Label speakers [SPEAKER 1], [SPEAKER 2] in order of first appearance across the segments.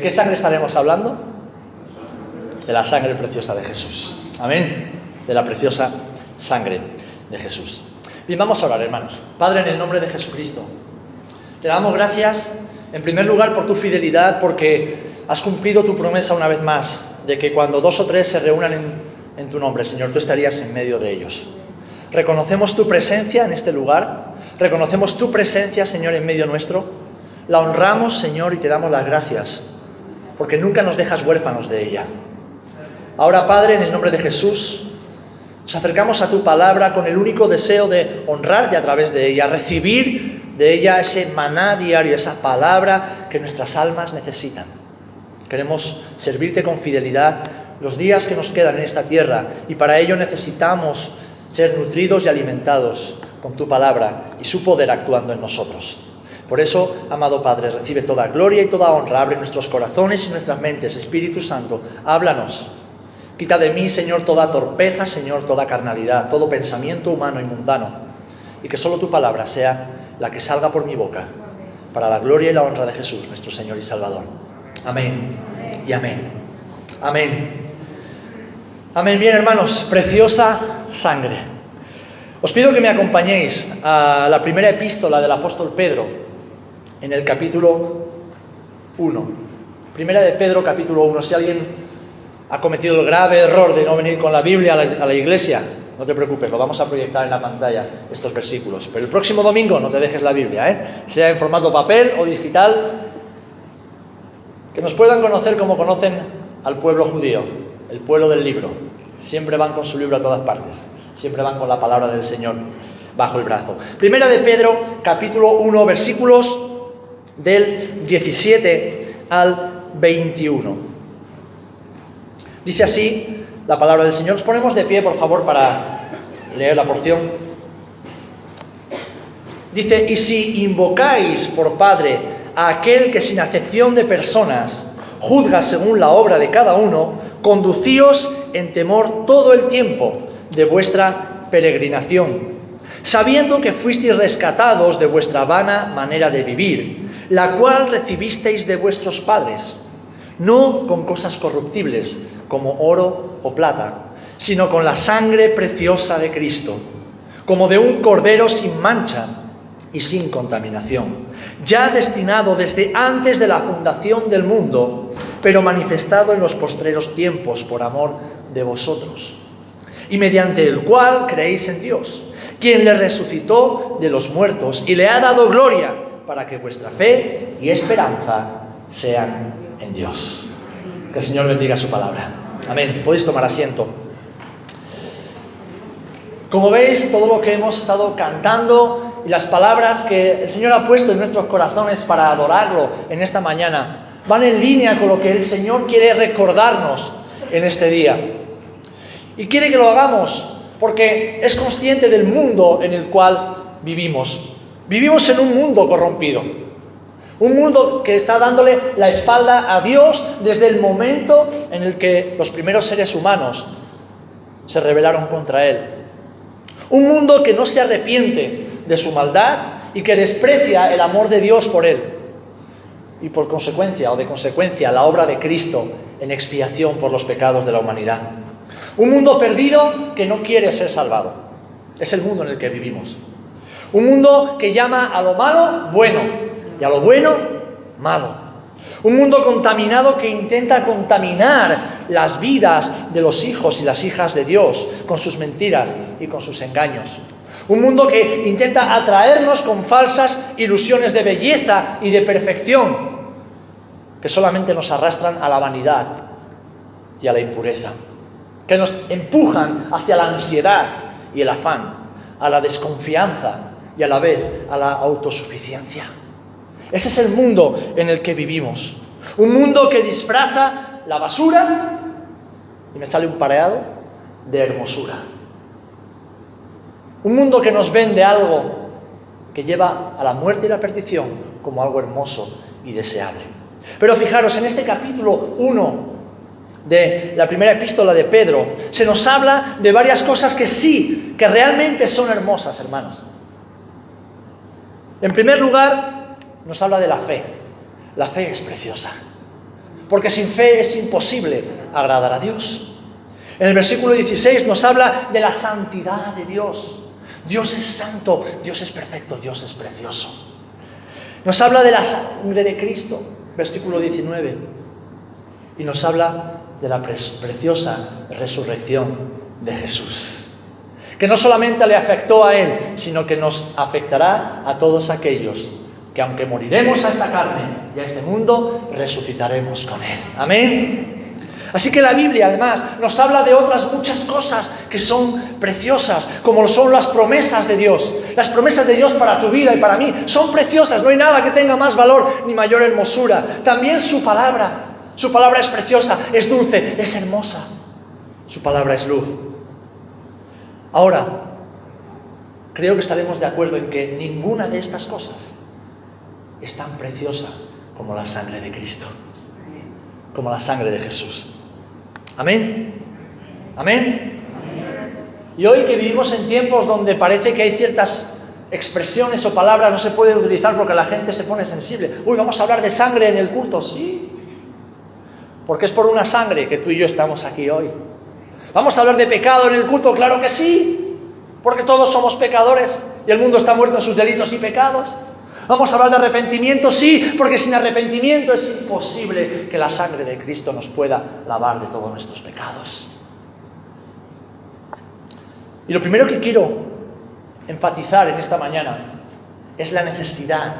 [SPEAKER 1] ¿De qué sangre estaremos hablando? De la sangre preciosa de Jesús. Amén. De la preciosa sangre de Jesús. Bien, vamos a orar, hermanos. Padre, en el nombre de Jesucristo, te damos gracias, en primer lugar, por tu fidelidad, porque has cumplido tu promesa una vez más, de que cuando dos o tres se reúnan en, en tu nombre, Señor, tú estarías en medio de ellos. Reconocemos tu presencia en este lugar, reconocemos tu presencia, Señor, en medio nuestro. La honramos, Señor, y te damos las gracias, porque nunca nos dejas huérfanos de ella. Ahora, Padre, en el nombre de Jesús, nos acercamos a tu palabra con el único deseo de honrarte a través de ella, recibir de ella ese maná diario, esa palabra que nuestras almas necesitan. Queremos servirte con fidelidad los días que nos quedan en esta tierra y para ello necesitamos ser nutridos y alimentados con tu palabra y su poder actuando en nosotros. Por eso, amado Padre, recibe toda gloria y toda honra, abre nuestros corazones y nuestras mentes. Espíritu Santo, háblanos. Quita de mí, Señor, toda torpeza, Señor, toda carnalidad, todo pensamiento humano y mundano. Y que solo tu palabra sea la que salga por mi boca, para la gloria y la honra de Jesús, nuestro Señor y Salvador. Amén y amén. Amén. Amén. Bien, hermanos, preciosa sangre. Os pido que me acompañéis a la primera epístola del apóstol Pedro, en el capítulo 1. Primera de Pedro, capítulo 1. Si alguien ha cometido el grave error de no venir con la Biblia a la, a la iglesia, no te preocupes, lo vamos a proyectar en la pantalla, estos versículos. Pero el próximo domingo no te dejes la Biblia, ¿eh? sea en formato papel o digital, que nos puedan conocer como conocen al pueblo judío el pueblo del libro. Siempre van con su libro a todas partes. Siempre van con la palabra del Señor bajo el brazo. Primera de Pedro, capítulo 1, versículos del 17 al 21. Dice así la palabra del Señor. Nos ponemos de pie, por favor, para leer la porción. Dice, y si invocáis por Padre a aquel que sin acepción de personas juzga según la obra de cada uno, conducíos en temor todo el tiempo de vuestra peregrinación, sabiendo que fuisteis rescatados de vuestra vana manera de vivir, la cual recibisteis de vuestros padres, no con cosas corruptibles como oro o plata, sino con la sangre preciosa de Cristo, como de un cordero sin mancha y sin contaminación, ya destinado desde antes de la fundación del mundo, pero manifestado en los postreros tiempos por amor de vosotros, y mediante el cual creéis en Dios, quien le resucitó de los muertos y le ha dado gloria para que vuestra fe y esperanza sean en Dios. Que el Señor bendiga su palabra. Amén. Podéis tomar asiento. Como veis, todo lo que hemos estado cantando y las palabras que el Señor ha puesto en nuestros corazones para adorarlo en esta mañana van en línea con lo que el Señor quiere recordarnos en este día. Y quiere que lo hagamos porque es consciente del mundo en el cual vivimos. Vivimos en un mundo corrompido. Un mundo que está dándole la espalda a Dios desde el momento en el que los primeros seres humanos se rebelaron contra Él. Un mundo que no se arrepiente de su maldad y que desprecia el amor de Dios por Él. Y por consecuencia o de consecuencia la obra de Cristo en expiación por los pecados de la humanidad. Un mundo perdido que no quiere ser salvado. Es el mundo en el que vivimos. Un mundo que llama a lo malo bueno y a lo bueno malo. Un mundo contaminado que intenta contaminar las vidas de los hijos y las hijas de Dios con sus mentiras y con sus engaños. Un mundo que intenta atraernos con falsas ilusiones de belleza y de perfección que solamente nos arrastran a la vanidad y a la impureza, que nos empujan hacia la ansiedad y el afán, a la desconfianza y a la vez a la autosuficiencia. Ese es el mundo en el que vivimos. Un mundo que disfraza la basura, y me sale un pareado, de hermosura. Un mundo que nos vende algo que lleva a la muerte y la perdición como algo hermoso y deseable. Pero fijaros, en este capítulo 1 de la primera epístola de Pedro, se nos habla de varias cosas que sí, que realmente son hermosas, hermanos. En primer lugar, nos habla de la fe. La fe es preciosa. porque sin fe es imposible agradar a Dios. En el versículo 16 nos habla de la santidad de Dios. Dios es santo, Dios es perfecto, Dios es precioso. Nos habla de la sangre de Cristo, versículo 19. Y nos habla de la preciosa resurrección de Jesús. Que no solamente le afectó a Él, sino que nos afectará a todos aquellos que aunque moriremos a esta carne y a este mundo, resucitaremos con Él. Amén. Así que la Biblia además nos habla de otras muchas cosas que son preciosas, como son las promesas de Dios. Las promesas de Dios para tu vida y para mí son preciosas, no hay nada que tenga más valor ni mayor hermosura. También su palabra, su palabra es preciosa, es dulce, es hermosa. Su palabra es luz. Ahora, creo que estaremos de acuerdo en que ninguna de estas cosas es tan preciosa como la sangre de Cristo, como la sangre de Jesús. Amén. Amén. Y hoy que vivimos en tiempos donde parece que hay ciertas expresiones o palabras no se pueden utilizar porque la gente se pone sensible. Uy, vamos a hablar de sangre en el culto, sí. Porque es por una sangre que tú y yo estamos aquí hoy. Vamos a hablar de pecado en el culto, claro que sí. Porque todos somos pecadores y el mundo está muerto en sus delitos y pecados. Vamos a hablar de arrepentimiento, sí, porque sin arrepentimiento es imposible que la sangre de Cristo nos pueda lavar de todos nuestros pecados. Y lo primero que quiero enfatizar en esta mañana es la necesidad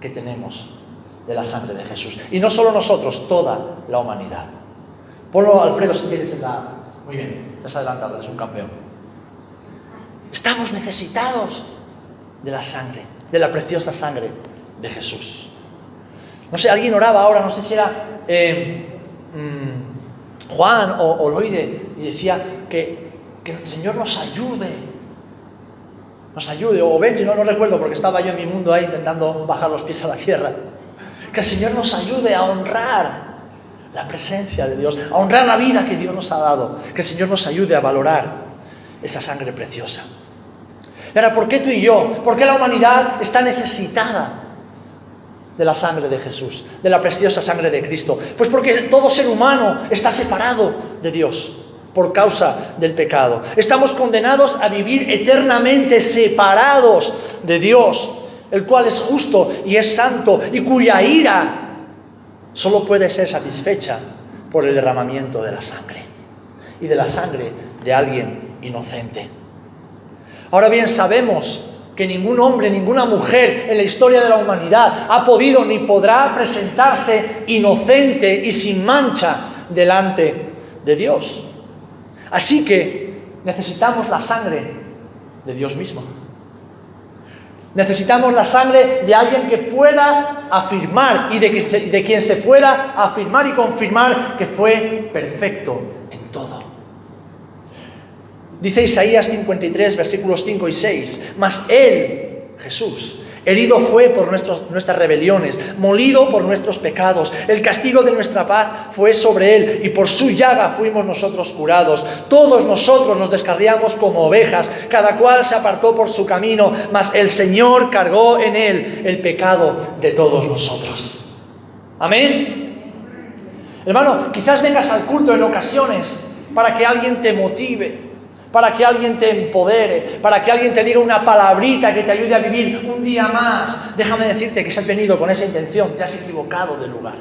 [SPEAKER 1] que tenemos de la sangre de Jesús. Y no solo nosotros, toda la humanidad. Ponlo, Alfredo, si quieres en la... Muy bien, te has adelantado, eres un campeón. Estamos necesitados de la sangre de la preciosa sangre de Jesús. No sé, alguien oraba ahora, no sé si era eh, mm, Juan o, Loide, y decía que, el Señor nos ayude, nos ayude, o Benji, no, no recuerdo porque estaba yo en mi mundo ahí intentando bajar los pies a la tierra. Que el Señor nos ayude a honrar la presencia de Dios, a honrar la vida que Dios nos ha dado, que el Señor nos ayude a valorar esa sangre preciosa. Ahora, ¿por qué tú y yo? ¿Por qué la humanidad está necesitada de la sangre de Jesús, de la preciosa sangre de Cristo? Pues porque todo ser humano está separado de Dios por causa del pecado. Estamos condenados a vivir eternamente separados de Dios, el cual es justo y es santo y cuya ira solo puede ser satisfecha por el derramamiento de la sangre y de la sangre de alguien inocente. Ahora bien, sabemos que ningún hombre, ninguna mujer en la historia de la humanidad ha podido ni podrá presentarse inocente y sin mancha delante de Dios. Así que necesitamos la sangre de Dios mismo. Necesitamos la sangre de alguien que pueda afirmar y de, de quien se pueda afirmar y confirmar que fue perfecto en todo. Dice Isaías 53, versículos 5 y 6, mas Él, Jesús, herido fue por nuestras rebeliones, molido por nuestros pecados, el castigo de nuestra paz fue sobre Él y por su llaga fuimos nosotros curados. Todos nosotros nos descarriamos como ovejas, cada cual se apartó por su camino, mas el Señor cargó en Él el pecado de todos nosotros. Amén. Hermano, quizás vengas al culto en ocasiones para que alguien te motive para que alguien te empodere, para que alguien te diga una palabrita que te ayude a vivir un día más. Déjame decirte que si has venido con esa intención, te has equivocado de lugar.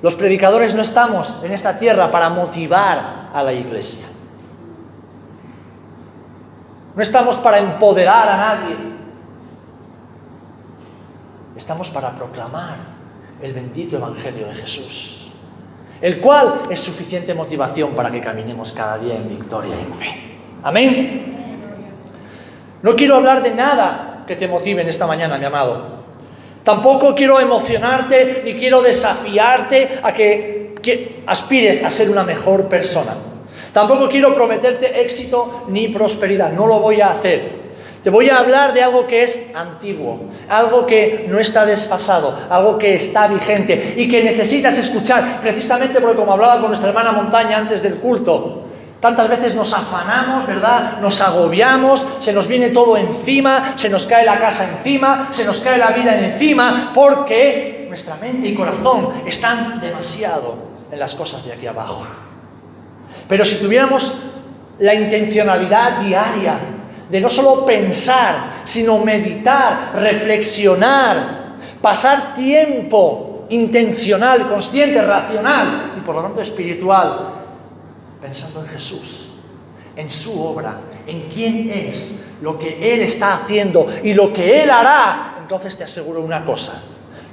[SPEAKER 1] Los predicadores no estamos en esta tierra para motivar a la iglesia. No estamos para empoderar a nadie. Estamos para proclamar el bendito Evangelio de Jesús el cual es suficiente motivación para que caminemos cada día en victoria y en fe. Amén. No quiero hablar de nada que te motive en esta mañana, mi amado. Tampoco quiero emocionarte ni quiero desafiarte a que, que aspires a ser una mejor persona. Tampoco quiero prometerte éxito ni prosperidad. No lo voy a hacer. Te voy a hablar de algo que es antiguo, algo que no está desfasado, algo que está vigente y que necesitas escuchar, precisamente porque como hablaba con nuestra hermana Montaña antes del culto, tantas veces nos afanamos, ¿verdad? Nos agobiamos, se nos viene todo encima, se nos cae la casa encima, se nos cae la vida encima, porque nuestra mente y corazón están demasiado en las cosas de aquí abajo. Pero si tuviéramos la intencionalidad diaria de no solo pensar, sino meditar, reflexionar, pasar tiempo intencional, consciente, racional y por lo tanto espiritual, pensando en Jesús, en su obra, en quién es, lo que Él está haciendo y lo que Él hará, entonces te aseguro una cosa,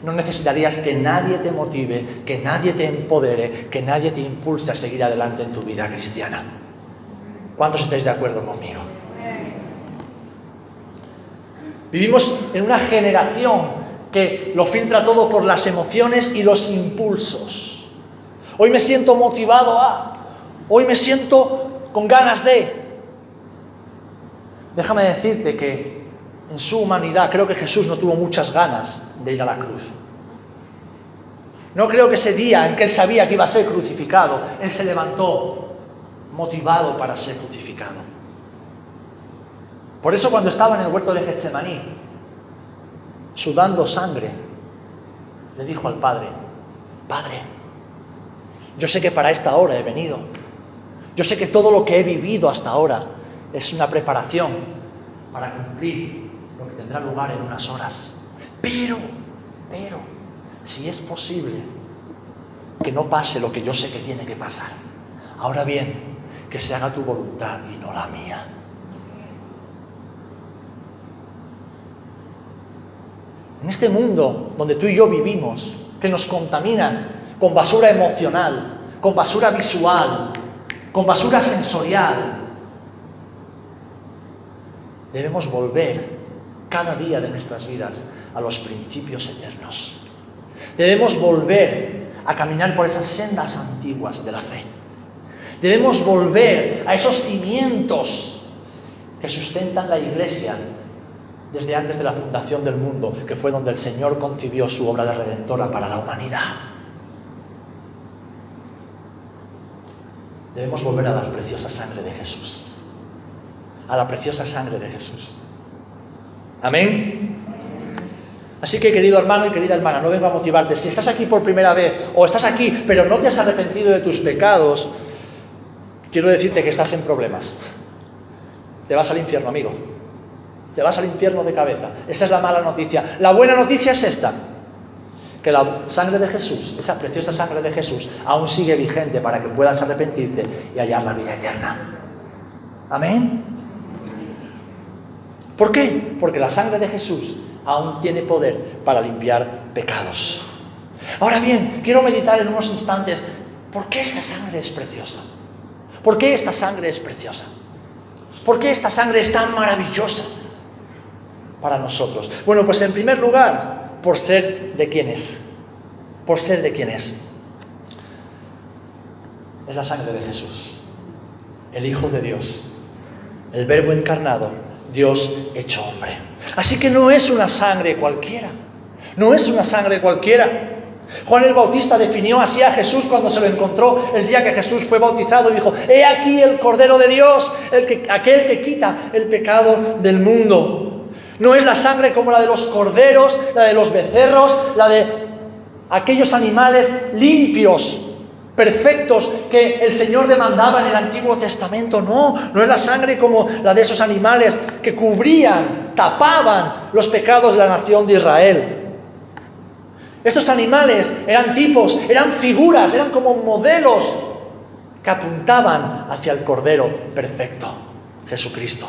[SPEAKER 1] no necesitarías que nadie te motive, que nadie te empodere, que nadie te impulse a seguir adelante en tu vida cristiana. ¿Cuántos estáis de acuerdo conmigo? Vivimos en una generación que lo filtra todo por las emociones y los impulsos. Hoy me siento motivado a, hoy me siento con ganas de. Déjame decirte que en su humanidad creo que Jesús no tuvo muchas ganas de ir a la cruz. No creo que ese día en que él sabía que iba a ser crucificado, él se levantó motivado para ser crucificado. Por eso cuando estaba en el huerto de Getsemaní, sudando sangre, le dijo al Padre, Padre, yo sé que para esta hora he venido, yo sé que todo lo que he vivido hasta ahora es una preparación para cumplir lo que tendrá lugar en unas horas. Pero, pero, si es posible que no pase lo que yo sé que tiene que pasar. Ahora bien, que se haga tu voluntad y no la mía. En este mundo donde tú y yo vivimos, que nos contamina con basura emocional, con basura visual, con basura sensorial, debemos volver cada día de nuestras vidas a los principios eternos. Debemos volver a caminar por esas sendas antiguas de la fe. Debemos volver a esos cimientos que sustentan la iglesia desde antes de la fundación del mundo, que fue donde el Señor concibió su obra de redentora para la humanidad. Debemos volver a la preciosa sangre de Jesús. A la preciosa sangre de Jesús. Amén. Así que querido hermano y querida hermana, no vengo a motivarte. Si estás aquí por primera vez o estás aquí pero no te has arrepentido de tus pecados, quiero decirte que estás en problemas. Te vas al infierno, amigo. Te vas al infierno de cabeza. Esa es la mala noticia. La buena noticia es esta. Que la sangre de Jesús, esa preciosa sangre de Jesús, aún sigue vigente para que puedas arrepentirte y hallar la vida eterna. Amén. ¿Por qué? Porque la sangre de Jesús aún tiene poder para limpiar pecados. Ahora bien, quiero meditar en unos instantes, ¿por qué esta sangre es preciosa? ¿Por qué esta sangre es preciosa? ¿Por qué esta sangre es tan maravillosa para nosotros? Bueno, pues en primer lugar, por ser de quien es. Por ser de quien es. Es la sangre de Jesús, el Hijo de Dios, el Verbo encarnado, Dios hecho hombre. Así que no es una sangre cualquiera. No es una sangre cualquiera. Juan el Bautista definió así a Jesús cuando se lo encontró el día que Jesús fue bautizado y dijo, he aquí el Cordero de Dios, el que, aquel que quita el pecado del mundo. No es la sangre como la de los corderos, la de los becerros, la de aquellos animales limpios, perfectos que el Señor demandaba en el Antiguo Testamento. No, no es la sangre como la de esos animales que cubrían, tapaban los pecados de la nación de Israel. Estos animales eran tipos, eran figuras, eran como modelos que apuntaban hacia el Cordero perfecto, Jesucristo.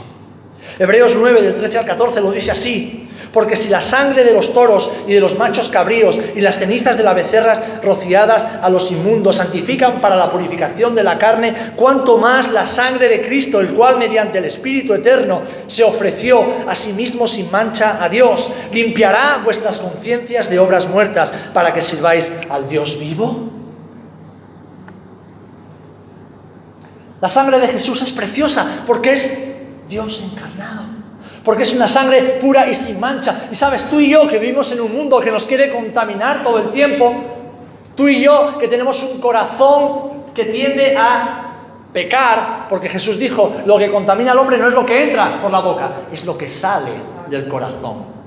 [SPEAKER 1] Hebreos 9, del 13 al 14 lo dice así. Porque si la sangre de los toros y de los machos cabríos y las cenizas de las becerras rociadas a los inmundos santifican para la purificación de la carne, cuanto más la sangre de Cristo, el cual mediante el Espíritu Eterno se ofreció a sí mismo sin mancha a Dios, limpiará vuestras conciencias de obras muertas para que sirváis al Dios vivo. La sangre de Jesús es preciosa porque es Dios encarnado porque es una sangre pura y sin mancha. Y sabes, tú y yo que vivimos en un mundo que nos quiere contaminar todo el tiempo, tú y yo que tenemos un corazón que tiende a pecar, porque Jesús dijo, lo que contamina al hombre no es lo que entra por la boca, es lo que sale del corazón.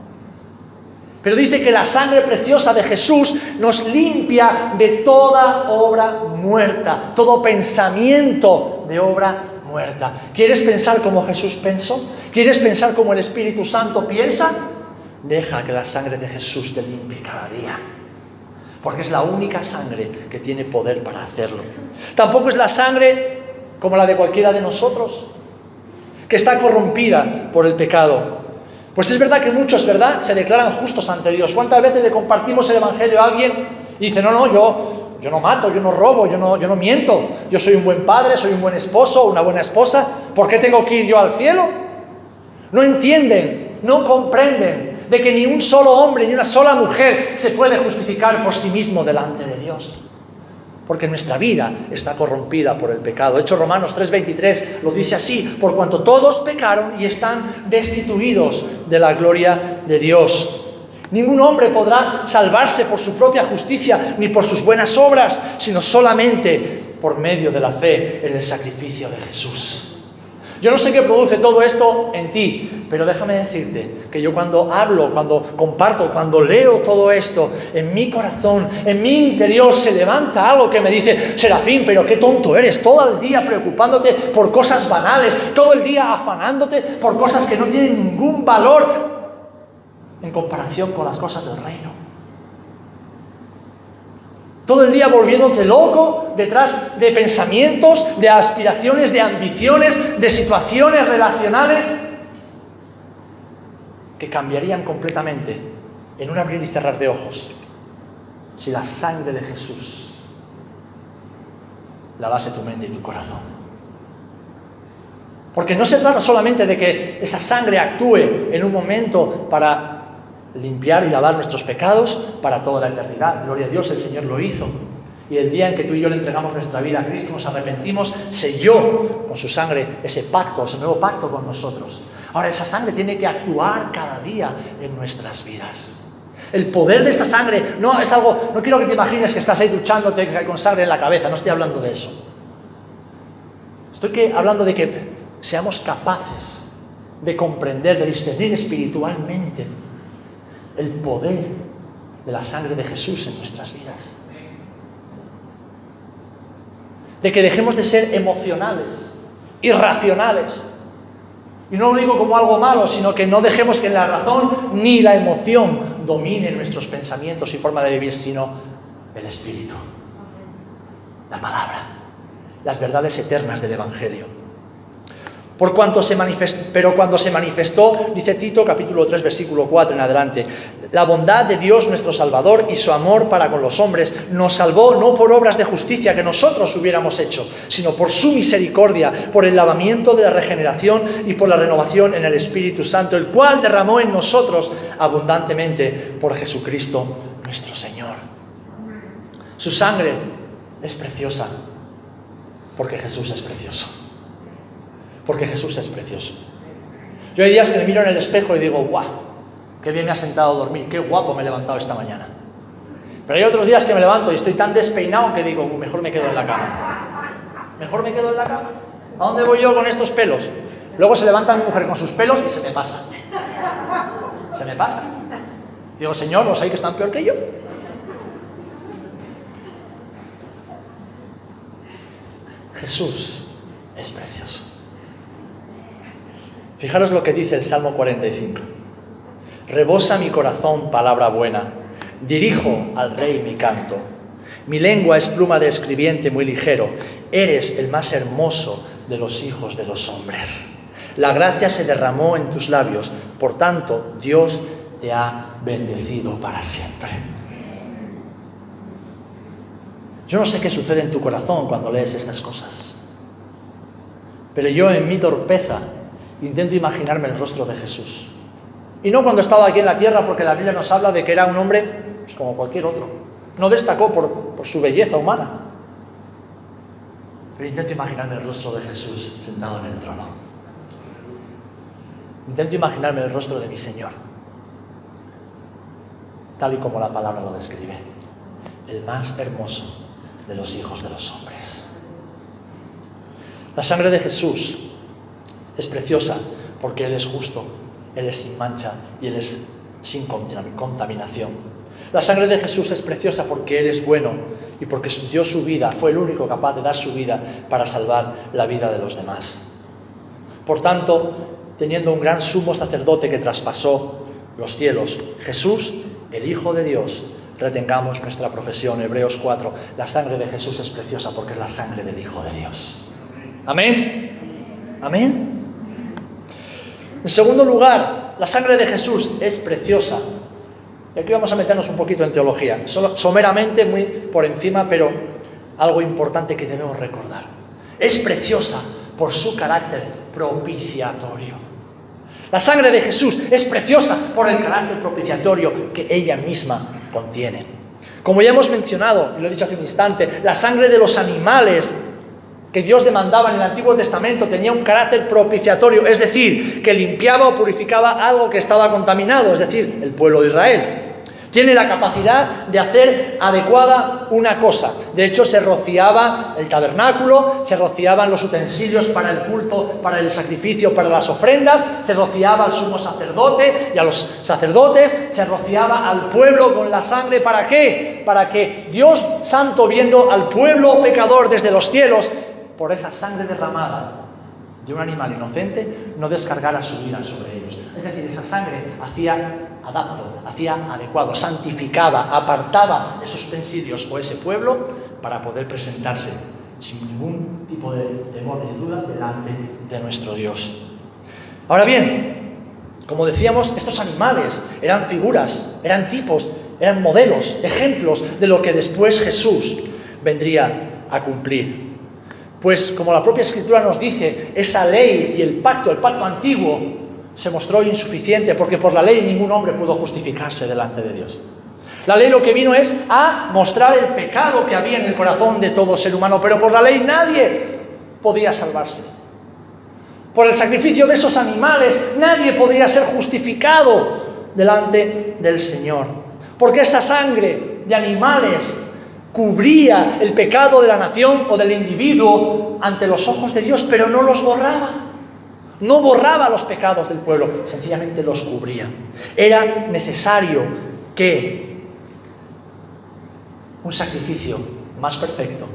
[SPEAKER 1] Pero dice que la sangre preciosa de Jesús nos limpia de toda obra muerta, todo pensamiento de obra muerta. ¿Quieres pensar como Jesús pensó? ¿Quieres pensar como el Espíritu Santo piensa? Deja que la sangre de Jesús te limpie cada día. Porque es la única sangre que tiene poder para hacerlo. Tampoco es la sangre como la de cualquiera de nosotros, que está corrompida por el pecado. Pues es verdad que muchos, ¿verdad?, se declaran justos ante Dios. ¿Cuántas veces le compartimos el Evangelio a alguien y dice, no, no, yo, yo no mato, yo no robo, yo no, yo no miento, yo soy un buen padre, soy un buen esposo, una buena esposa, ¿por qué tengo que ir yo al cielo? No entienden, no comprenden de que ni un solo hombre ni una sola mujer se puede justificar por sí mismo delante de Dios porque nuestra vida está corrompida por el pecado. De hecho, Romanos 3:23 lo dice así, por cuanto todos pecaron y están destituidos de la gloria de Dios. Ningún hombre podrá salvarse por su propia justicia ni por sus buenas obras, sino solamente por medio de la fe en el sacrificio de Jesús. Yo no sé qué produce todo esto en ti, pero déjame decirte que yo cuando hablo, cuando comparto, cuando leo todo esto, en mi corazón, en mi interior se levanta algo que me dice, Serafín, pero qué tonto eres, todo el día preocupándote por cosas banales, todo el día afanándote por cosas que no tienen ningún valor en comparación con las cosas del reino todo el día volviéndote loco detrás de pensamientos, de aspiraciones, de ambiciones, de situaciones relacionales que cambiarían completamente en un abrir y cerrar de ojos si la sangre de Jesús lavase tu mente y tu corazón. Porque no se trata solamente de que esa sangre actúe en un momento para limpiar y lavar nuestros pecados para toda la eternidad. Gloria a Dios, el Señor lo hizo. Y el día en que tú y yo le entregamos nuestra vida a Cristo, nos arrepentimos, selló con su sangre ese pacto, ese nuevo pacto con nosotros. Ahora esa sangre tiene que actuar cada día en nuestras vidas. El poder de esa sangre no es algo, no quiero que te imagines que estás ahí duchándote con sangre en la cabeza, no estoy hablando de eso. Estoy hablando de que seamos capaces de comprender, de discernir espiritualmente el poder de la sangre de Jesús en nuestras vidas. De que dejemos de ser emocionales, irracionales. Y no lo digo como algo malo, sino que no dejemos que la razón ni la emoción dominen nuestros pensamientos y forma de vivir, sino el Espíritu, la palabra, las verdades eternas del Evangelio. Por cuanto se manifestó, pero cuando se manifestó, dice Tito capítulo 3 versículo 4 en adelante, la bondad de Dios nuestro Salvador y su amor para con los hombres nos salvó no por obras de justicia que nosotros hubiéramos hecho, sino por su misericordia, por el lavamiento de la regeneración y por la renovación en el Espíritu Santo, el cual derramó en nosotros abundantemente por Jesucristo nuestro Señor. Su sangre es preciosa porque Jesús es precioso porque Jesús es precioso. Yo hay días que me miro en el espejo y digo, guau, qué bien me ha sentado a dormir, qué guapo me he levantado esta mañana. Pero hay otros días que me levanto y estoy tan despeinado que digo, mejor me quedo en la cama. Mejor me quedo en la cama. ¿A dónde voy yo con estos pelos? Luego se levanta mi mujer con sus pelos y se me pasa. Se me pasa. Digo, Señor, ¿los hay que están peor que yo? Jesús es precioso. Fijaros lo que dice el Salmo 45. Rebosa mi corazón palabra buena, dirijo al rey mi canto. Mi lengua es pluma de escribiente muy ligero, eres el más hermoso de los hijos de los hombres. La gracia se derramó en tus labios, por tanto Dios te ha bendecido para siempre. Yo no sé qué sucede en tu corazón cuando lees estas cosas, pero yo en mi torpeza intento imaginarme el rostro de Jesús. Y no cuando estaba aquí en la tierra, porque la Biblia nos habla de que era un hombre pues, como cualquier otro. No destacó por, por su belleza humana. Pero intento imaginarme el rostro de Jesús sentado en el trono. Intento imaginarme el rostro de mi Señor, tal y como la palabra lo describe. El más hermoso de los hijos de los hombres. La sangre de Jesús es preciosa porque Él es justo, Él es sin mancha y Él es sin contaminación. La sangre de Jesús es preciosa porque Él es bueno y porque dio su vida, fue el único capaz de dar su vida para salvar la vida de los demás. Por tanto, teniendo un gran sumo sacerdote que traspasó los cielos, Jesús, el Hijo de Dios, retengamos nuestra profesión. Hebreos 4, la sangre de Jesús es preciosa porque es la sangre del Hijo de Dios. Amén. Amén. En segundo lugar, la sangre de Jesús es preciosa. Y aquí vamos a meternos un poquito en teología, someramente, muy por encima, pero algo importante que debemos recordar. Es preciosa por su carácter propiciatorio. La sangre de Jesús es preciosa por el carácter propiciatorio que ella misma contiene. Como ya hemos mencionado, y lo he dicho hace un instante, la sangre de los animales que Dios demandaba en el Antiguo Testamento tenía un carácter propiciatorio, es decir, que limpiaba o purificaba algo que estaba contaminado, es decir, el pueblo de Israel. Tiene la capacidad de hacer adecuada una cosa. De hecho, se rociaba el tabernáculo, se rociaban los utensilios para el culto, para el sacrificio, para las ofrendas, se rociaba al sumo sacerdote y a los sacerdotes, se rociaba al pueblo con la sangre. ¿Para qué? Para que Dios Santo, viendo al pueblo pecador desde los cielos, por esa sangre derramada de un animal inocente, no descargara su vida sobre ellos. Es decir, esa sangre hacía adapto, hacía adecuado, santificaba, apartaba esos utensilios o ese pueblo para poder presentarse sin ningún tipo de temor ni duda delante de nuestro Dios. Ahora bien, como decíamos, estos animales eran figuras, eran tipos, eran modelos, ejemplos de lo que después Jesús vendría a cumplir. Pues como la propia escritura nos dice, esa ley y el pacto, el pacto antiguo, se mostró insuficiente porque por la ley ningún hombre pudo justificarse delante de Dios. La ley lo que vino es a mostrar el pecado que había en el corazón de todo ser humano, pero por la ley nadie podía salvarse. Por el sacrificio de esos animales nadie podía ser justificado delante del Señor. Porque esa sangre de animales cubría el pecado de la nación o del individuo ante los ojos de Dios, pero no los borraba. No borraba los pecados del pueblo, sencillamente los cubría. Era necesario que un sacrificio más perfecto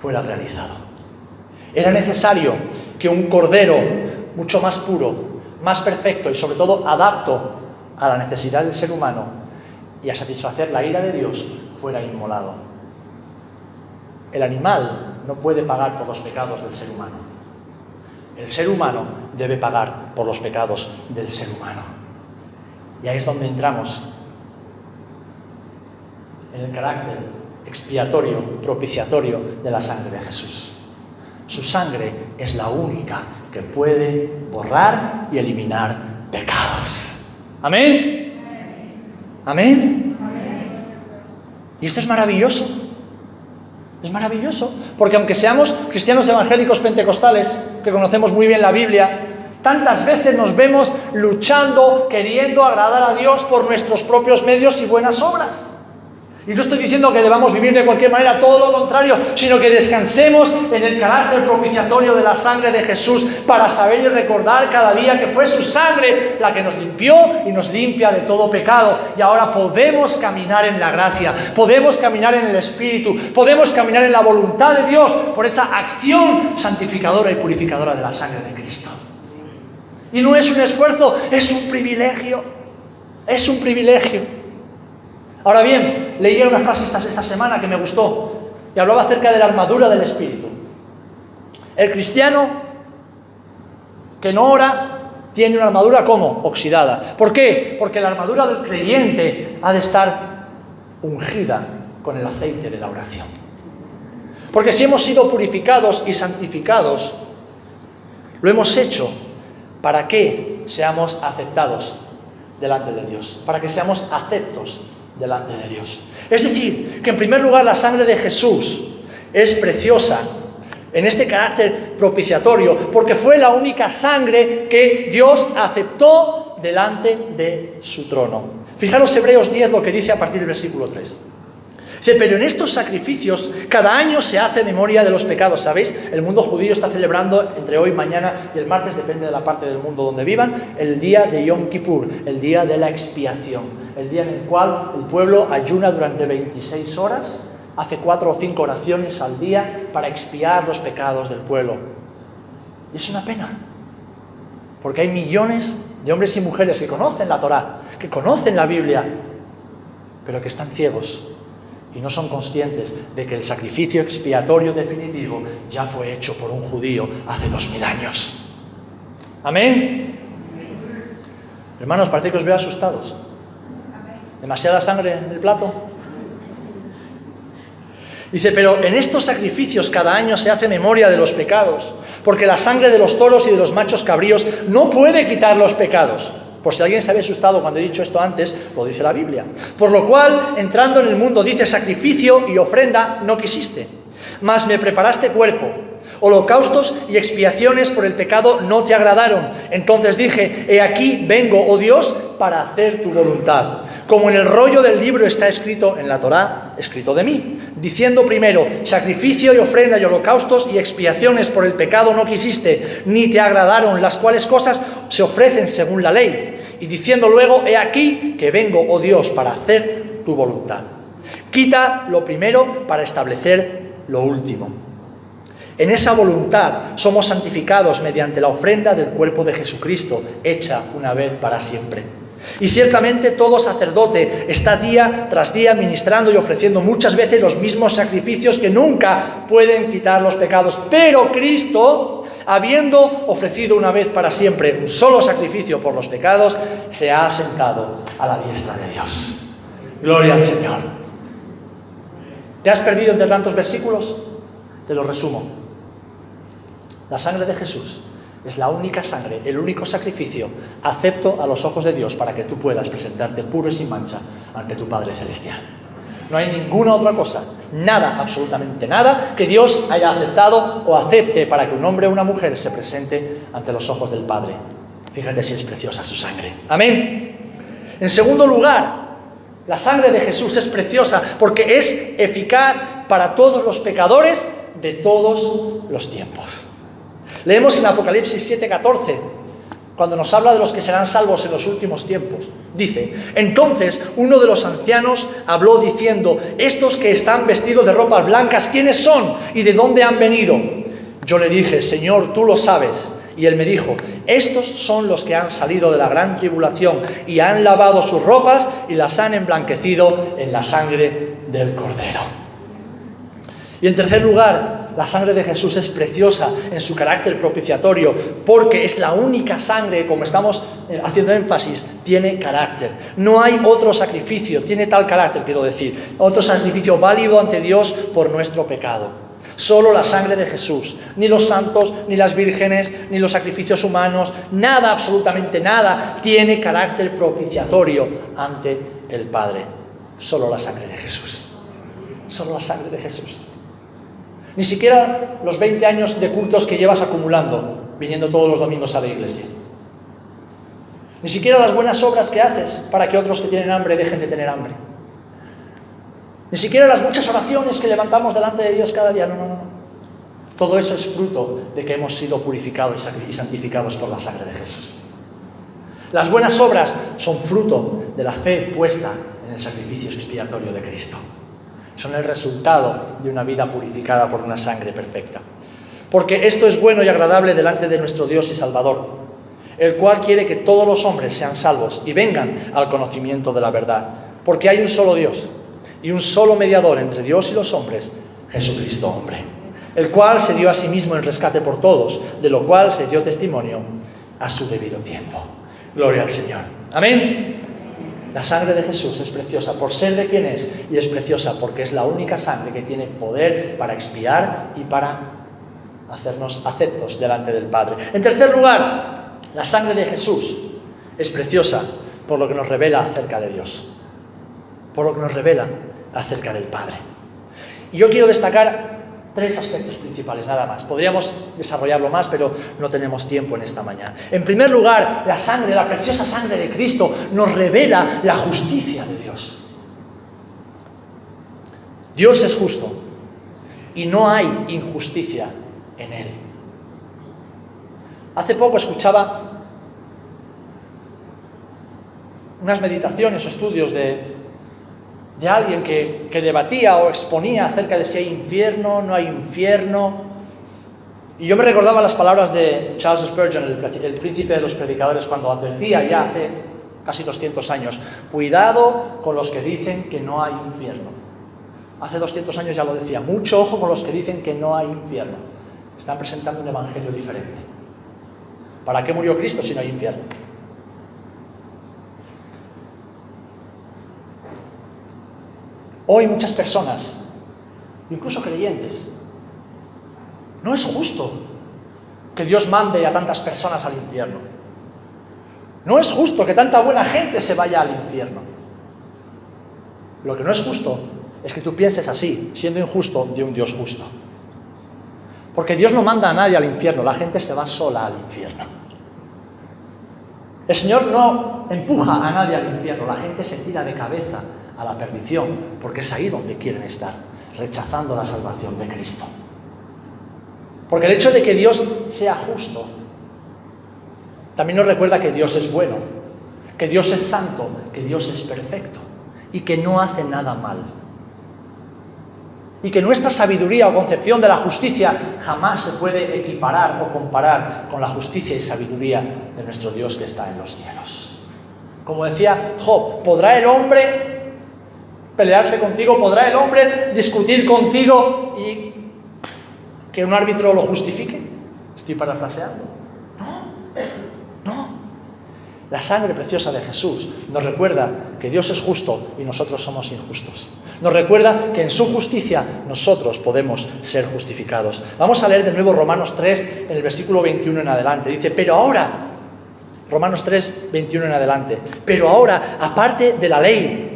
[SPEAKER 1] fuera realizado. Era necesario que un cordero mucho más puro, más perfecto y sobre todo adapto a la necesidad del ser humano y a satisfacer la ira de Dios fuera inmolado. El animal no puede pagar por los pecados del ser humano. El ser humano debe pagar por los pecados del ser humano. Y ahí es donde entramos en el carácter expiatorio, propiciatorio de la sangre de Jesús. Su sangre es la única que puede borrar y eliminar pecados. Amén. Amén. Y esto es maravilloso. Es maravilloso. Porque aunque seamos cristianos evangélicos pentecostales, que conocemos muy bien la Biblia, tantas veces nos vemos luchando, queriendo agradar a Dios por nuestros propios medios y buenas obras. Y no estoy diciendo que debamos vivir de cualquier manera, todo lo contrario, sino que descansemos en el carácter propiciatorio de la sangre de Jesús para saber y recordar cada día que fue su sangre la que nos limpió y nos limpia de todo pecado. Y ahora podemos caminar en la gracia, podemos caminar en el Espíritu, podemos caminar en la voluntad de Dios por esa acción santificadora y purificadora de la sangre de Cristo. Y no es un esfuerzo, es un privilegio, es un privilegio. Ahora bien, leí una frase esta, semana que me gustó y hablaba acerca de la armadura del Espíritu. El cristiano que no ora tiene una armadura como oxidada. ¿Por qué? Porque la armadura del creyente ha de estar ungida con el aceite de la oración. Porque si hemos sido purificados y santificados, lo hemos hecho para que seamos aceptados delante de Dios, para que seamos aceptos delante de Dios. Es decir, que en primer lugar la sangre de Jesús es preciosa en este carácter propiciatorio, porque fue la única sangre que Dios aceptó delante de su trono. Fijaros Hebreos 10 lo que dice a partir del versículo 3. Pero en estos sacrificios cada año se hace memoria de los pecados, ¿sabéis? El mundo judío está celebrando entre hoy, mañana y el martes, depende de la parte del mundo donde vivan, el día de Yom Kippur, el día de la expiación, el día en el cual el pueblo ayuna durante 26 horas, hace cuatro o cinco oraciones al día para expiar los pecados del pueblo. Y es una pena, porque hay millones de hombres y mujeres que conocen la Torá, que conocen la Biblia, pero que están ciegos y no son conscientes de que el sacrificio expiatorio definitivo ya fue hecho por un judío hace dos mil años. Amén. Hermanos, parece que os veo asustados. ¿Demasiada sangre en el plato? Dice, pero en estos sacrificios cada año se hace memoria de los pecados, porque la sangre de los toros y de los machos cabríos no puede quitar los pecados. Por si alguien se había asustado cuando he dicho esto antes, lo dice la Biblia. Por lo cual, entrando en el mundo, dice sacrificio y ofrenda no quisiste, mas me preparaste cuerpo. Holocaustos y expiaciones por el pecado no te agradaron. Entonces dije, he aquí vengo, oh Dios, para hacer tu voluntad. Como en el rollo del libro está escrito en la Torá, escrito de mí, diciendo primero, sacrificio y ofrenda y holocaustos y expiaciones por el pecado no quisiste, ni te agradaron, las cuales cosas se ofrecen según la ley. Y diciendo luego, he aquí que vengo, oh Dios, para hacer tu voluntad. Quita lo primero para establecer lo último. En esa voluntad somos santificados mediante la ofrenda del cuerpo de Jesucristo, hecha una vez para siempre. Y ciertamente todo sacerdote está día tras día ministrando y ofreciendo muchas veces los mismos sacrificios que nunca pueden quitar los pecados. Pero Cristo, habiendo ofrecido una vez para siempre un solo sacrificio por los pecados, se ha sentado a la diestra de Dios. Gloria al Señor. ¿Te has perdido entre tantos versículos? Te lo resumo. La sangre de Jesús es la única sangre, el único sacrificio acepto a los ojos de Dios para que tú puedas presentarte puro y sin mancha ante tu Padre Celestial. No hay ninguna otra cosa, nada, absolutamente nada, que Dios haya aceptado o acepte para que un hombre o una mujer se presente ante los ojos del Padre. Fíjate si es preciosa su sangre. Amén. En segundo lugar, la sangre de Jesús es preciosa porque es eficaz para todos los pecadores de todos los tiempos. Leemos en Apocalipsis 7:14, cuando nos habla de los que serán salvos en los últimos tiempos. Dice, entonces uno de los ancianos habló diciendo, estos que están vestidos de ropas blancas, ¿quiénes son y de dónde han venido? Yo le dije, Señor, tú lo sabes. Y él me dijo, estos son los que han salido de la gran tribulación y han lavado sus ropas y las han emblanquecido en la sangre del cordero. Y en tercer lugar, la sangre de Jesús es preciosa en su carácter propiciatorio, porque es la única sangre, como estamos eh, haciendo énfasis, tiene carácter. No hay otro sacrificio, tiene tal carácter, quiero decir, otro sacrificio válido ante Dios por nuestro pecado. Solo la sangre de Jesús, ni los santos, ni las vírgenes, ni los sacrificios humanos, nada, absolutamente nada, tiene carácter propiciatorio ante el Padre. Solo la sangre de Jesús. Solo la sangre de Jesús. Ni siquiera los 20 años de cultos que llevas acumulando, viniendo todos los domingos a la iglesia. Ni siquiera las buenas obras que haces para que otros que tienen hambre dejen de tener hambre. Ni siquiera las muchas oraciones que levantamos delante de Dios cada día. No, no, no. Todo eso es fruto de que hemos sido purificados y santificados por la sangre de Jesús. Las buenas obras son fruto de la fe puesta en el sacrificio expiatorio de Cristo son el resultado de una vida purificada por una sangre perfecta. Porque esto es bueno y agradable delante de nuestro Dios y Salvador, el cual quiere que todos los hombres sean salvos y vengan al conocimiento de la verdad. Porque hay un solo Dios y un solo mediador entre Dios y los hombres, Jesucristo hombre, el cual se dio a sí mismo en rescate por todos, de lo cual se dio testimonio a su debido tiempo. Gloria al Señor. Amén. La sangre de Jesús es preciosa por ser de quien es y es preciosa porque es la única sangre que tiene poder para expiar y para hacernos aceptos delante del Padre. En tercer lugar, la sangre de Jesús es preciosa por lo que nos revela acerca de Dios, por lo que nos revela acerca del Padre. Y yo quiero destacar tres aspectos principales, nada más. Podríamos desarrollarlo más, pero no tenemos tiempo en esta mañana. En primer lugar, la sangre, la preciosa sangre de Cristo, nos revela la justicia de Dios. Dios es justo y no hay injusticia en Él. Hace poco escuchaba unas meditaciones o estudios de, de alguien que, debatía o exponía acerca de si hay infierno, no hay infierno. Y yo me recordaba las palabras de Charles Spurgeon, el, el príncipe de los predicadores, cuando advertía ya hace casi 200 años, cuidado con los que dicen que no hay infierno. Hace 200 años ya lo decía, mucho ojo con los que dicen que no hay infierno. Están presentando un evangelio diferente. ¿Para qué murió Cristo si no hay infierno? Hoy muchas personas, incluso creyentes, no es justo que Dios mande a tantas personas al infierno. No es justo que tanta buena gente se vaya al infierno. Lo que no es justo es que tú pienses así, siendo injusto, de un Dios justo. Porque Dios no manda a nadie al infierno, la gente se va sola al infierno. El Señor no empuja a nadie al infierno, la gente se tira de cabeza a la perdición, porque es ahí donde quieren estar, rechazando la salvación de Cristo. Porque el hecho de que Dios sea justo también nos recuerda que Dios es bueno, que Dios es santo, que Dios es perfecto y que no hace nada mal. Y que nuestra sabiduría o concepción de la justicia jamás se puede equiparar o comparar con la justicia y sabiduría de nuestro Dios que está en los cielos. Como decía Job, ¿podrá el hombre pelearse contigo, podrá el hombre discutir contigo y que un árbitro lo justifique. Estoy parafraseando. No, no. La sangre preciosa de Jesús nos recuerda que Dios es justo y nosotros somos injustos. Nos recuerda que en su justicia nosotros podemos ser justificados. Vamos a leer de nuevo Romanos 3 en el versículo 21 en adelante. Dice, pero ahora, Romanos 3, 21 en adelante, pero ahora, aparte de la ley,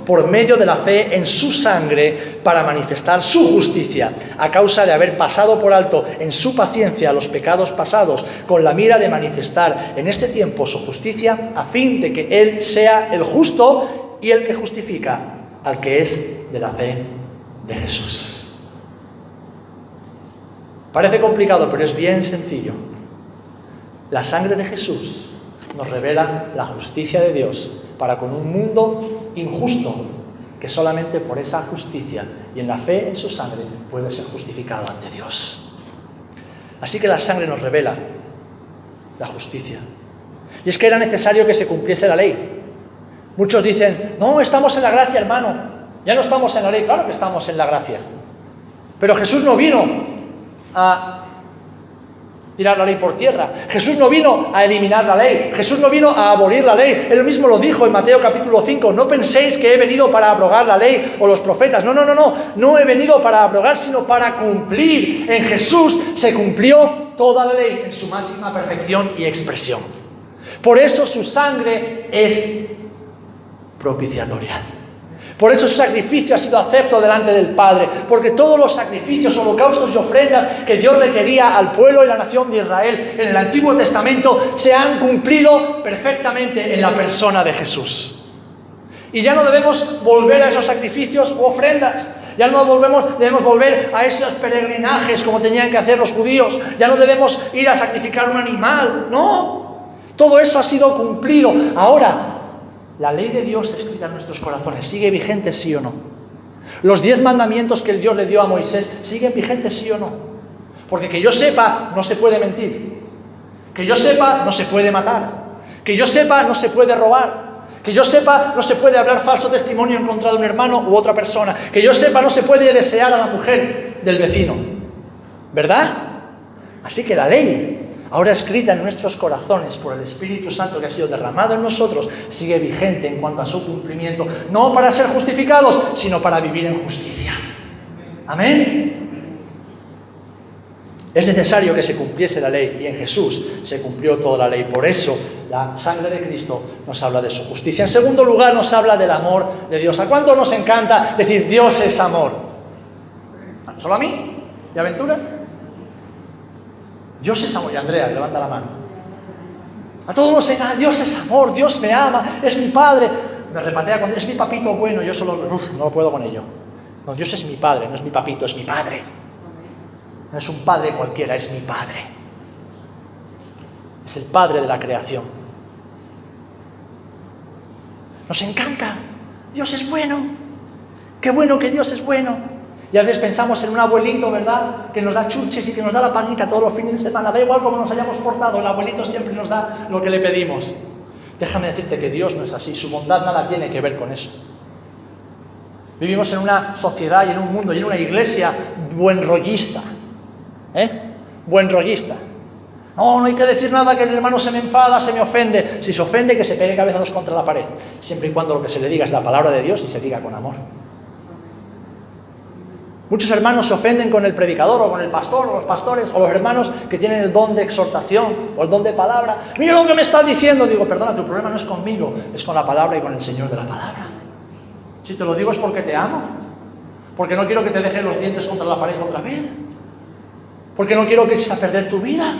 [SPEAKER 1] por medio de la fe en su sangre para manifestar su justicia, a causa de haber pasado por alto en su paciencia los pecados pasados, con la mira de manifestar en este tiempo su justicia, a fin de que Él sea el justo y el que justifica al que es de la fe de Jesús. Parece complicado, pero es bien sencillo. La sangre de Jesús nos revela la justicia de Dios para con un mundo injusto que solamente por esa justicia y en la fe en su sangre puede ser justificado ante Dios. Así que la sangre nos revela la justicia. Y es que era necesario que se cumpliese la ley. Muchos dicen, no, estamos en la gracia, hermano. Ya no estamos en la ley, claro que estamos en la gracia. Pero Jesús no vino a la ley por tierra. Jesús no vino a eliminar la ley. Jesús no vino a abolir la ley. Él mismo lo dijo en Mateo capítulo 5. No penséis que he venido para abrogar la ley o los profetas. No, no, no, no. No he venido para abrogar, sino para cumplir. En Jesús se cumplió toda la ley en su máxima perfección y expresión. Por eso su sangre es propiciatoria. Por eso su sacrificio ha sido acepto delante del Padre, porque todos los sacrificios, holocaustos y ofrendas que Dios requería al pueblo y la nación de Israel en el Antiguo Testamento se han cumplido perfectamente en la persona de Jesús. Y ya no debemos volver a esos sacrificios u ofrendas. Ya no volvemos, debemos volver a esos peregrinajes como tenían que hacer los judíos. Ya no debemos ir a sacrificar un animal. No. Todo eso ha sido cumplido. Ahora, la ley de Dios escrita en nuestros corazones sigue vigente, sí o no. Los diez mandamientos que el Dios le dio a Moisés siguen vigentes, sí o no. Porque que yo sepa, no se puede mentir. Que yo sepa, no se puede matar. Que yo sepa, no se puede robar. Que yo sepa, no se puede hablar falso testimonio en contra de un hermano u otra persona. Que yo sepa, no se puede desear a la mujer del vecino. ¿Verdad? Así que la ley ahora escrita en nuestros corazones por el Espíritu Santo que ha sido derramado en nosotros, sigue vigente en cuanto a su cumplimiento, no para ser justificados, sino para vivir en justicia. Amén. Es necesario que se cumpliese la ley y en Jesús se cumplió toda la ley. Por eso la sangre de Cristo nos habla de su justicia. En segundo lugar nos habla del amor de Dios. ¿A cuánto nos encanta decir Dios es amor? ¿Solo a mí? ¿Y aventura? Dios es amor. Y Andrea, levanta la mano. A todos nos encanta, Dios es amor, Dios me ama, es mi Padre. Me repatea cuando es mi papito bueno, yo solo no lo puedo con ello. No, Dios es mi Padre, no es mi papito, es mi Padre. No es un padre cualquiera, es mi padre. Es el padre de la creación. Nos encanta. Dios es bueno. Qué bueno que Dios es bueno. Y a veces pensamos en un abuelito, ¿verdad? Que nos da chuches y que nos da la panita todos los fines de semana. Da igual cómo nos hayamos portado, el abuelito siempre nos da lo que le pedimos. Déjame decirte que Dios no es así. Su bondad nada tiene que ver con eso. Vivimos en una sociedad y en un mundo y en una iglesia buen rollista ¿Eh? Buen rollista. No, no hay que decir nada que el hermano se me enfada, se me ofende. Si se ofende, que se pegue cabezazos contra la pared. Siempre y cuando lo que se le diga es la palabra de Dios y se diga con amor. Muchos hermanos se ofenden con el predicador o con el pastor o los pastores o los hermanos que tienen el don de exhortación o el don de palabra. Mira lo que me está diciendo. Digo, perdona, tu problema no es conmigo, es con la palabra y con el Señor de la palabra. Si te lo digo es porque te amo. Porque no quiero que te dejen los dientes contra la pared otra vez. Porque no quiero que eches a perder tu vida.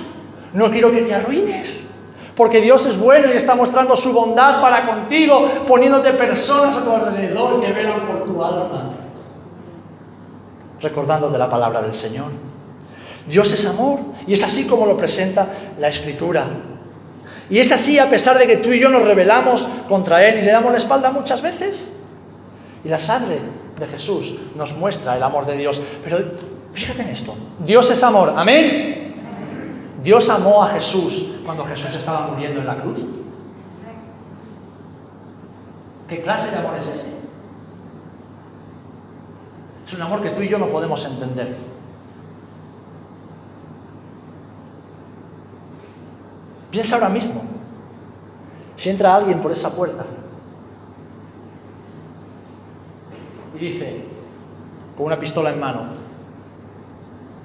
[SPEAKER 1] No quiero que te arruines. Porque Dios es bueno y está mostrando su bondad para contigo, poniéndote personas a tu alrededor que velan por tu alma. Recordando de la palabra del Señor. Dios es amor y es así como lo presenta la Escritura. Y es así a pesar de que tú y yo nos rebelamos contra Él y le damos la espalda muchas veces. Y la sangre de Jesús nos muestra el amor de Dios. Pero Fíjate en esto. Dios es amor. Amén. Dios amó a Jesús cuando Jesús estaba muriendo en la cruz. ¿Qué clase de amor es ese? Es un amor que tú y yo no podemos entender. Piensa ahora mismo, si entra alguien por esa puerta y dice, con una pistola en mano,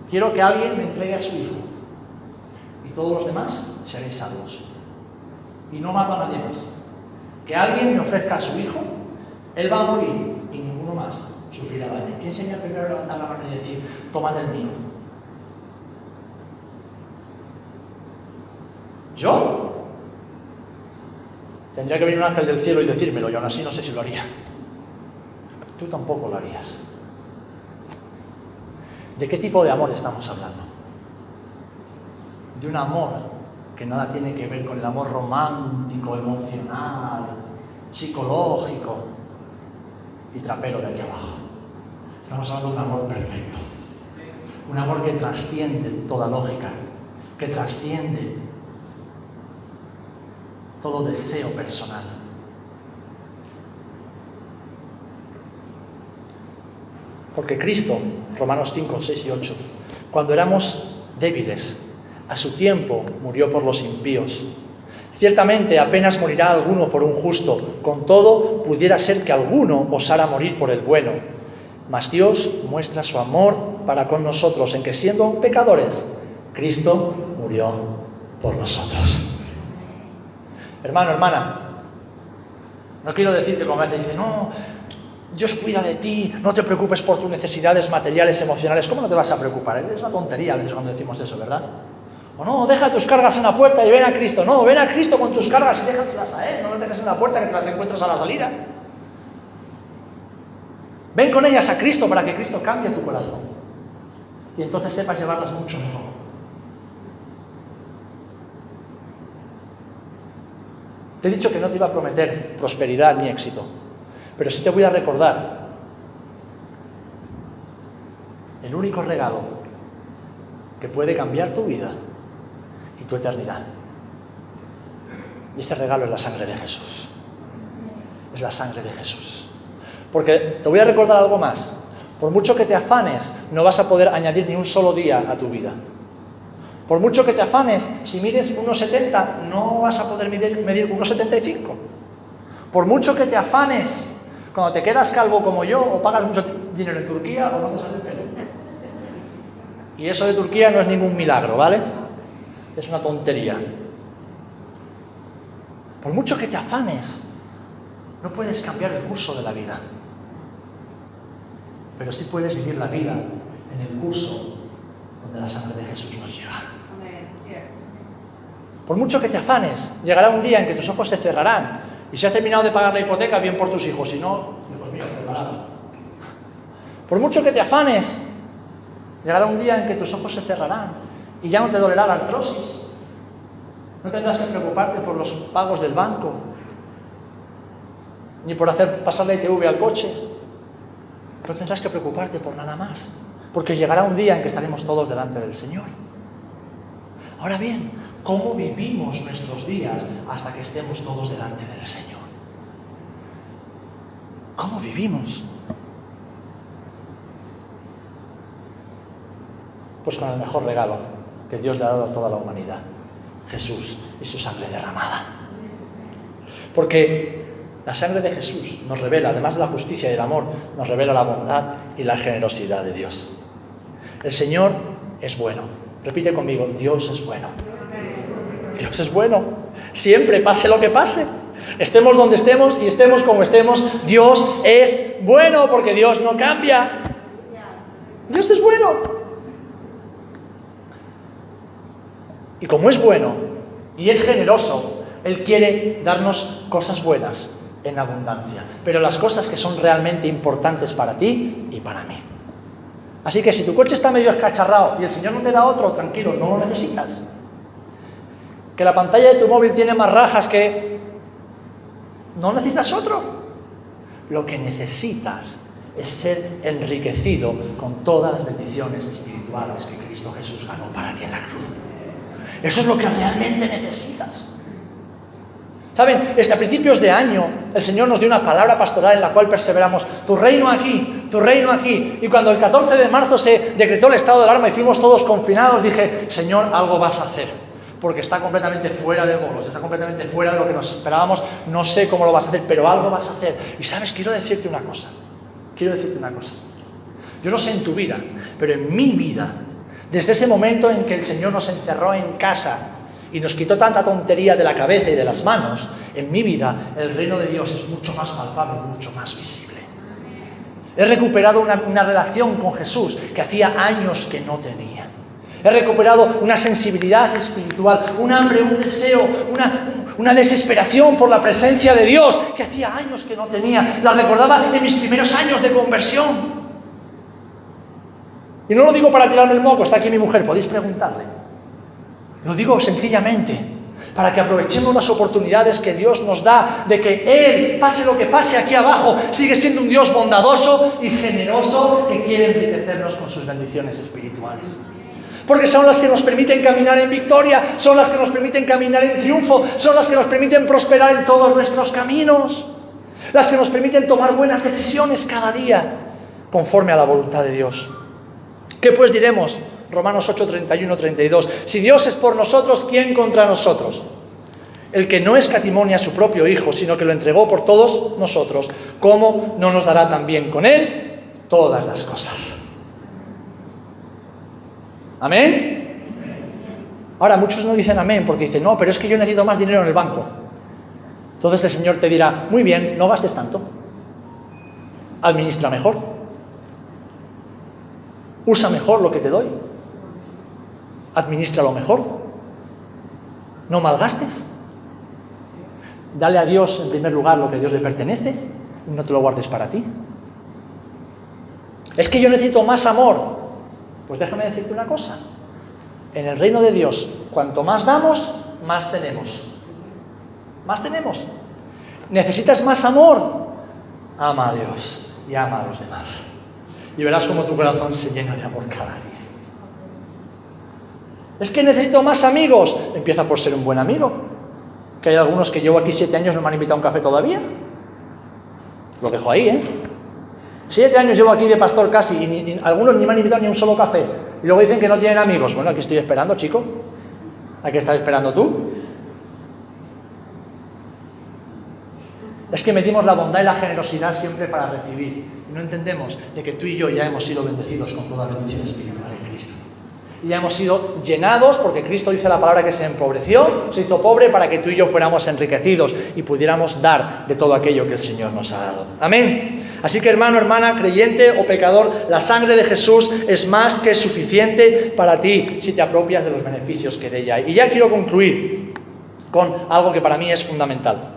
[SPEAKER 1] Quiero que alguien me entregue a su hijo y todos los demás seréis salvos. Y no mato a nadie más. Que alguien me ofrezca a su hijo, él va a morir y ninguno más sufrirá daño. ¿Quién sería el primero a levantar la mano y decir, tómate el mío? ¿Yo? Tendría que venir un ángel del cielo y decírmelo, y aún así no sé si lo haría. Tú tampoco lo harías. ¿De qué tipo de amor estamos hablando? De un amor que nada tiene que ver con el amor romántico, emocional, psicológico y trapero de aquí abajo. Estamos hablando de un amor perfecto. Un amor que trasciende toda lógica, que trasciende todo deseo personal. Porque Cristo, Romanos 5, 6 y 8, cuando éramos débiles, a su tiempo murió por los impíos. Ciertamente apenas morirá alguno por un justo, con todo pudiera ser que alguno osara morir por el bueno. Mas Dios muestra su amor para con nosotros en que siendo pecadores, Cristo murió por nosotros. Hermano, hermana, no quiero decirte como a veces dice, no, Dios cuida de ti, no te preocupes por tus necesidades materiales, emocionales. ¿Cómo no te vas a preocupar? Es una tontería a cuando decimos eso, ¿verdad? O no, deja tus cargas en la puerta y ven a Cristo. No, ven a Cristo con tus cargas y déjaselas a Él. No las dejes en la puerta que te las encuentras a la salida. Ven con ellas a Cristo para que Cristo cambie tu corazón. Y entonces sepas llevarlas mucho mejor. Te he dicho que no te iba a prometer prosperidad ni éxito. Pero sí te voy a recordar el único regalo que puede cambiar tu vida y tu eternidad. Y ese regalo es la sangre de Jesús. Es la sangre de Jesús. Porque te voy a recordar algo más. Por mucho que te afanes, no vas a poder añadir ni un solo día a tu vida. Por mucho que te afanes, si mides 1,70, no vas a poder medir, medir 1,75. Por mucho que te afanes, cuando te quedas calvo como yo, o pagas mucho dinero en Turquía, o no te sale pelo. Y eso de Turquía no es ningún milagro, ¿vale? Es una tontería. Por mucho que te afanes, no puedes cambiar el curso de la vida. Pero sí puedes vivir la vida en el curso donde la sangre de Jesús nos lleva. Por mucho que te afanes, llegará un día en que tus ojos se cerrarán. Y si has terminado de pagar la hipoteca, bien por tus hijos. Si no, hijos míos, preparados. Por mucho que te afanes, llegará un día en que tus ojos se cerrarán y ya no te dolerá la artrosis. No tendrás que preocuparte por los pagos del banco, ni por hacer pasar la ITV al coche. No tendrás que preocuparte por nada más, porque llegará un día en que estaremos todos delante del Señor. Ahora bien, ¿cómo vivimos nuestros días hasta que estemos todos delante del Señor? ¿Cómo vivimos? Pues con el mejor regalo que Dios le ha dado a toda la humanidad, Jesús y su sangre derramada. Porque la sangre de Jesús nos revela, además de la justicia y el amor, nos revela la bondad y la generosidad de Dios. El Señor es bueno. Repite conmigo, Dios es bueno. Dios es bueno. Siempre, pase lo que pase. Estemos donde estemos y estemos como estemos, Dios es bueno porque Dios no cambia. Dios es bueno. Y como es bueno y es generoso, Él quiere darnos cosas buenas en abundancia, pero las cosas que son realmente importantes para ti y para mí. Así que si tu coche está medio escacharrado y el Señor no te da otro, tranquilo, no lo necesitas. Que la pantalla de tu móvil tiene más rajas que... No necesitas otro. Lo que necesitas es ser enriquecido con todas las bendiciones espirituales que Cristo Jesús ganó para ti en la cruz. Eso es lo que realmente necesitas. Saben, este, a principios de año el Señor nos dio una palabra pastoral en la cual perseveramos, tu reino aquí, tu reino aquí. Y cuando el 14 de marzo se decretó el estado de alarma y fuimos todos confinados, dije, Señor, algo vas a hacer. Porque está completamente fuera de bolos, está completamente fuera de lo que nos esperábamos. No sé cómo lo vas a hacer, pero algo vas a hacer. Y sabes, quiero decirte una cosa. Quiero decirte una cosa. Yo no sé en tu vida, pero en mi vida, desde ese momento en que el Señor nos encerró en casa y nos quitó tanta tontería de la cabeza y de las manos, en mi vida el reino de Dios es mucho más palpable, mucho más visible. He recuperado una, relación con Jesús que hacía años que no tenía. He recuperado una sensibilidad espiritual, un hambre, un deseo, una, una desesperación por la presencia de Dios que hacía años que no tenía. La recordaba en mis primeros años de conversión. Y no lo digo para tirarme el moco, está aquí mi mujer, podéis preguntarle. Lo digo sencillamente, para que aprovechemos las oportunidades que Dios nos da de que Él, pase lo que pase aquí abajo, sigue siendo un Dios bondadoso y generoso que quiere enriquecernos con sus bendiciones espirituales. Porque son las que nos permiten caminar en victoria, son las que nos permiten caminar en triunfo, son las que nos permiten prosperar en todos nuestros caminos, las que nos permiten tomar buenas decisiones cada día, conforme a la voluntad de Dios. ¿Qué pues diremos? Romanos 8, 31, 32. Si Dios es por nosotros, ¿quién contra nosotros? El que no escatimonia a su propio Hijo, sino que lo entregó por todos nosotros, ¿cómo no nos dará también con Él todas las cosas? ¿Amén? Ahora, muchos no dicen amén porque dicen, no, pero es que yo necesito más dinero en el banco. Entonces el Señor te dirá, muy bien, no gastes tanto. Administra mejor. Usa mejor lo que te doy. Administra lo mejor. No malgastes. Dale a Dios en primer lugar lo que a Dios le pertenece y no te lo guardes para ti. Es que yo necesito más amor. Pues déjame decirte una cosa. En el reino de Dios, cuanto más damos, más tenemos. Más tenemos. ¿Necesitas más amor? Ama a Dios y ama a los demás. Y verás cómo tu corazón se llena de amor cada día. Es que necesito más amigos. Empieza por ser un buen amigo. Que hay algunos que llevo aquí siete años no me han invitado a un café todavía. Lo dejo ahí, ¿eh? Siete años llevo aquí de pastor casi y ni- algunos ni me han invitado ni a un solo café. Y luego dicen que no tienen amigos. Bueno, aquí estoy esperando, chico. ¿A qué estás esperando tú? Es que medimos la bondad y la generosidad siempre para recibir. Y no entendemos de que tú y yo ya hemos sido bendecidos con toda bendición espiritual en Cristo. Y ya hemos sido llenados, porque Cristo dice la palabra que se empobreció, se hizo pobre para que tú y yo fuéramos enriquecidos y pudiéramos dar de todo aquello que el Señor nos ha dado. Amén. Así que hermano, hermana, creyente o pecador, la sangre de Jesús es más que suficiente para ti si te apropias de los beneficios que de ella hay. Y ya quiero concluir con algo que para mí es fundamental.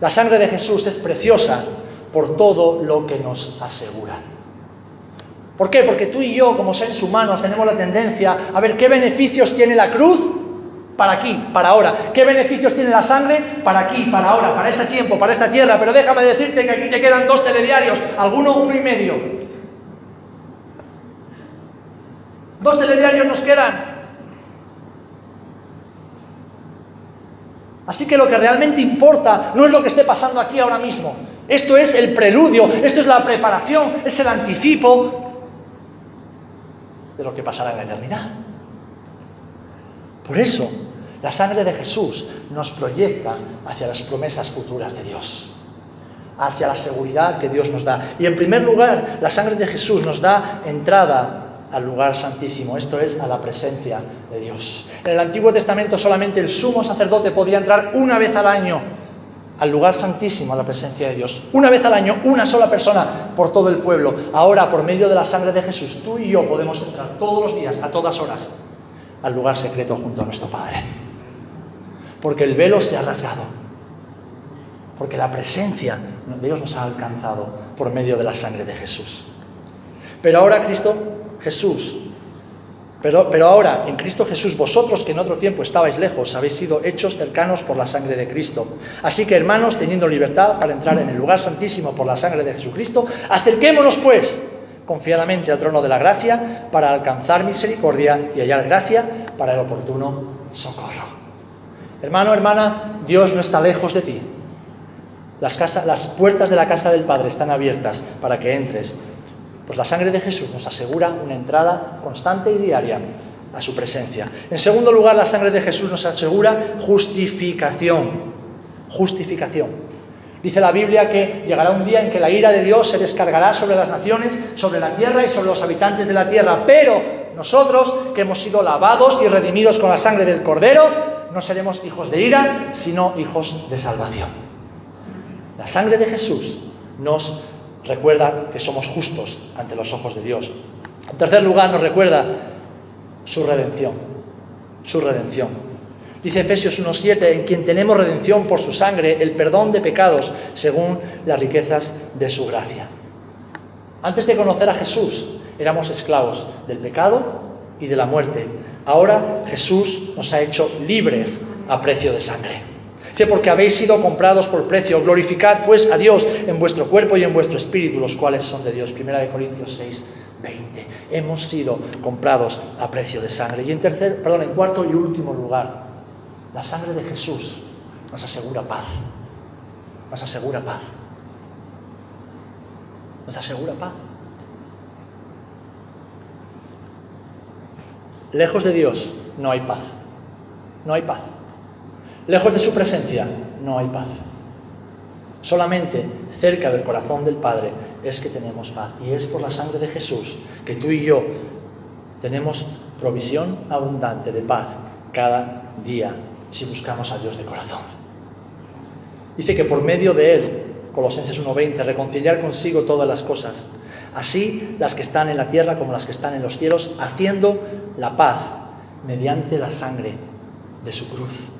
[SPEAKER 1] La sangre de Jesús es preciosa por todo lo que nos asegura. ¿Por qué? Porque tú y yo, como seres humanos, tenemos la tendencia a ver qué beneficios tiene la cruz para aquí, para ahora. ¿Qué beneficios tiene la sangre para aquí, para ahora, para este tiempo, para esta tierra? Pero déjame decirte que aquí te quedan dos telediarios, alguno uno y medio. Dos telediarios nos quedan. Así que lo que realmente importa no es lo que esté pasando aquí ahora mismo. Esto es el preludio, esto es la preparación, es el anticipo de lo que pasará en la eternidad. Por eso, la sangre de Jesús nos proyecta hacia las promesas futuras de Dios, hacia la seguridad que Dios nos da. Y en primer lugar, la sangre de Jesús nos da entrada al lugar santísimo, esto es, a la presencia de Dios. En el Antiguo Testamento solamente el sumo sacerdote podía entrar una vez al año al lugar santísimo, a la presencia de Dios. Una vez al año, una sola persona por todo el pueblo. Ahora, por medio de la sangre de Jesús, tú y yo podemos entrar todos los días, a todas horas, al lugar secreto junto a nuestro Padre. Porque el velo se ha rasgado. Porque la presencia de Dios nos ha alcanzado por medio de la sangre de Jesús. Pero ahora Cristo, Jesús, pero, ahora, en Cristo Jesús, vosotros que en otro tiempo estabais lejos, habéis sido hechos cercanos por la sangre de Cristo. Así que, hermanos, teniendo libertad para entrar en el lugar santísimo por la sangre de Jesucristo, acerquémonos, pues, confiadamente al trono de la gracia para alcanzar misericordia y hallar gracia para el oportuno socorro. Hermano, hermana, Dios no está lejos de ti. Las puertas de la casa del Padre están abiertas para que entres pues la sangre de Jesús nos asegura una entrada constante y diaria a su presencia. En segundo lugar, la sangre de Jesús nos asegura justificación. Justificación. Dice la Biblia que llegará un día en que la ira de Dios se descargará sobre las naciones, sobre la tierra y sobre los habitantes de la tierra. Pero nosotros, que hemos sido lavados y redimidos con la sangre del Cordero, no seremos hijos de ira, sino hijos de salvación. La sangre de Jesús nos recuerda que somos justos ante los ojos de Dios. En tercer lugar, nos recuerda su redención, su redención. Dice Efesios 1.7, en quien tenemos redención por su sangre, el perdón de pecados, según las riquezas de su gracia. Antes de conocer a Jesús, éramos esclavos del pecado y de la muerte. Ahora Jesús nos ha hecho libres a precio de sangre. Dice, porque habéis sido comprados por precio. Glorificad pues a Dios en vuestro cuerpo y en vuestro espíritu, los cuales son de Dios. Primera de Corintios 6, 20. Hemos sido comprados a precio de sangre. Y en tercer, perdón, en cuarto y último lugar, la sangre de Jesús nos asegura paz. Nos asegura paz. Nos asegura paz. Lejos de Dios no hay paz. No hay paz. Lejos de su presencia no hay paz. Solamente cerca del corazón del Padre es que tenemos paz. Y es por la sangre de Jesús que tú y yo tenemos provisión abundante de paz cada día si buscamos a Dios de corazón. Dice que por medio de Él, Colosenses 1.20, reconciliar consigo todas las cosas, así las que están en la tierra como las que están en los cielos, haciendo la paz mediante la sangre de su cruz.